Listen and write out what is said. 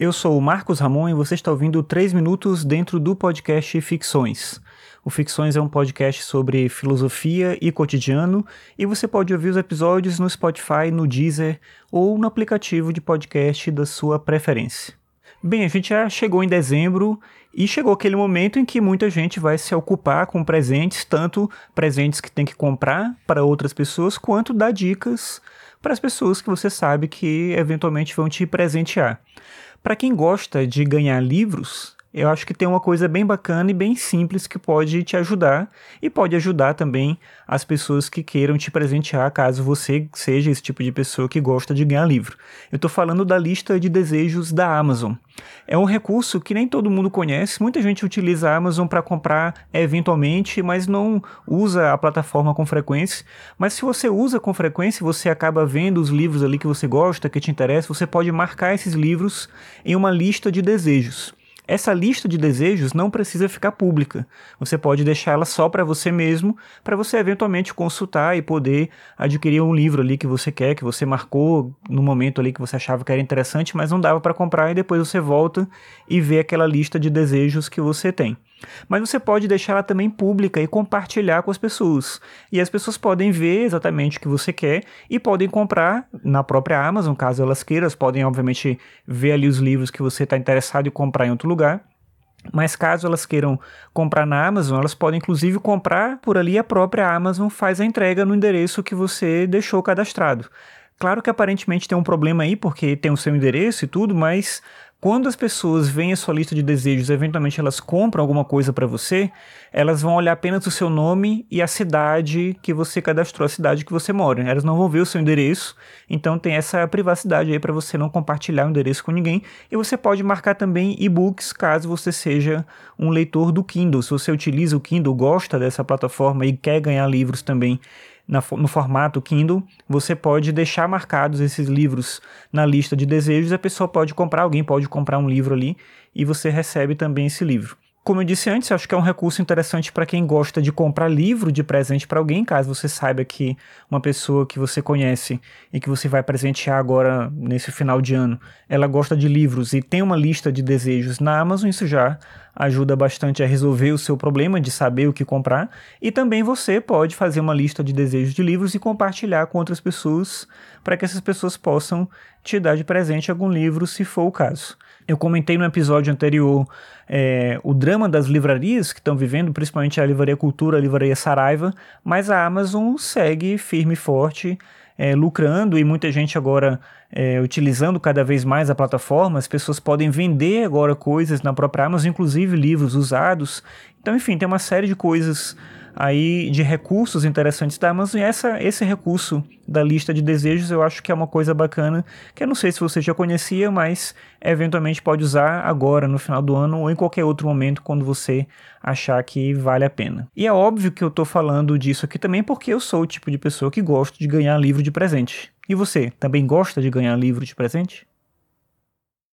Eu sou o Marcos Ramon e você está ouvindo 3 minutos dentro do podcast Ficções. O Ficções é um podcast sobre filosofia e cotidiano e você pode ouvir os episódios no Spotify, no Deezer ou no aplicativo de podcast da sua preferência. Bem, a gente já chegou em dezembro e chegou aquele momento em que muita gente vai se ocupar com presentes, tanto presentes que tem que comprar para outras pessoas, quanto dar dicas para as pessoas que você sabe que eventualmente vão te presentear. Para quem gosta de ganhar livros, eu acho que tem uma coisa bem bacana e bem simples que pode te ajudar e pode ajudar também as pessoas que queiram te presentear, caso você seja esse tipo de pessoa que gosta de ganhar livro. Eu estou falando da lista de desejos da Amazon. É um recurso que nem todo mundo conhece, muita gente utiliza a Amazon para comprar eventualmente, mas não usa a plataforma com frequência. Mas se você usa com frequência, você acaba vendo os livros ali que você gosta, que te interessa, você pode marcar esses livros em uma lista de desejos. Essa lista de desejos não precisa ficar pública. Você pode deixá-la só para você mesmo, para você eventualmente consultar e poder adquirir um livro ali que você quer, que você marcou no momento ali que você achava que era interessante, mas não dava para comprar e depois você volta e vê aquela lista de desejos que você tem. Mas você pode deixar ela também pública e compartilhar com as pessoas. E as pessoas podem ver exatamente o que você quer e podem comprar na própria Amazon, caso elas queiram. Podem, obviamente, ver ali os livros que você está interessado em comprar em outro lugar. Mas caso elas queiram comprar na Amazon, elas podem inclusive comprar por ali a própria Amazon faz a entrega no endereço que você deixou cadastrado. Claro que aparentemente tem um problema aí, porque tem o seu endereço e tudo, mas quando as pessoas veem a sua lista de desejos, eventualmente elas compram alguma coisa para você, elas vão olhar apenas o seu nome e a cidade que você cadastrou, a cidade que você mora. Elas não vão ver o seu endereço, então tem essa privacidade aí para você não compartilhar o endereço com ninguém. E você pode marcar também e-books caso você seja um leitor do Kindle. Se você utiliza o Kindle, gosta dessa plataforma e quer ganhar livros também no formato Kindle, você pode deixar marcados esses livros na lista de desejos. A pessoa pode comprar, alguém pode comprar um livro ali e você recebe também esse livro. Como eu disse antes, acho que é um recurso interessante para quem gosta de comprar livro de presente para alguém, caso você saiba que uma pessoa que você conhece e que você vai presentear agora nesse final de ano, ela gosta de livros e tem uma lista de desejos na Amazon, isso já ajuda bastante a resolver o seu problema de saber o que comprar. E também você pode fazer uma lista de desejos de livros e compartilhar com outras pessoas para que essas pessoas possam te dar de presente algum livro, se for o caso. Eu comentei no episódio anterior é, o drama das livrarias que estão vivendo, principalmente a Livraria Cultura, a Livraria Saraiva, mas a Amazon segue firme e forte, é, lucrando e muita gente agora é, utilizando cada vez mais a plataforma. As pessoas podem vender agora coisas na própria Amazon, inclusive livros usados. Então, enfim, tem uma série de coisas aí de recursos interessantes da Amazon. E essa, esse recurso da lista de desejos eu acho que é uma coisa bacana, que eu não sei se você já conhecia, mas eventualmente pode usar agora, no final do ano, ou em qualquer outro momento, quando você achar que vale a pena. E é óbvio que eu estou falando disso aqui também porque eu sou o tipo de pessoa que gosta de ganhar livro de presente. E você, também gosta de ganhar livro de presente?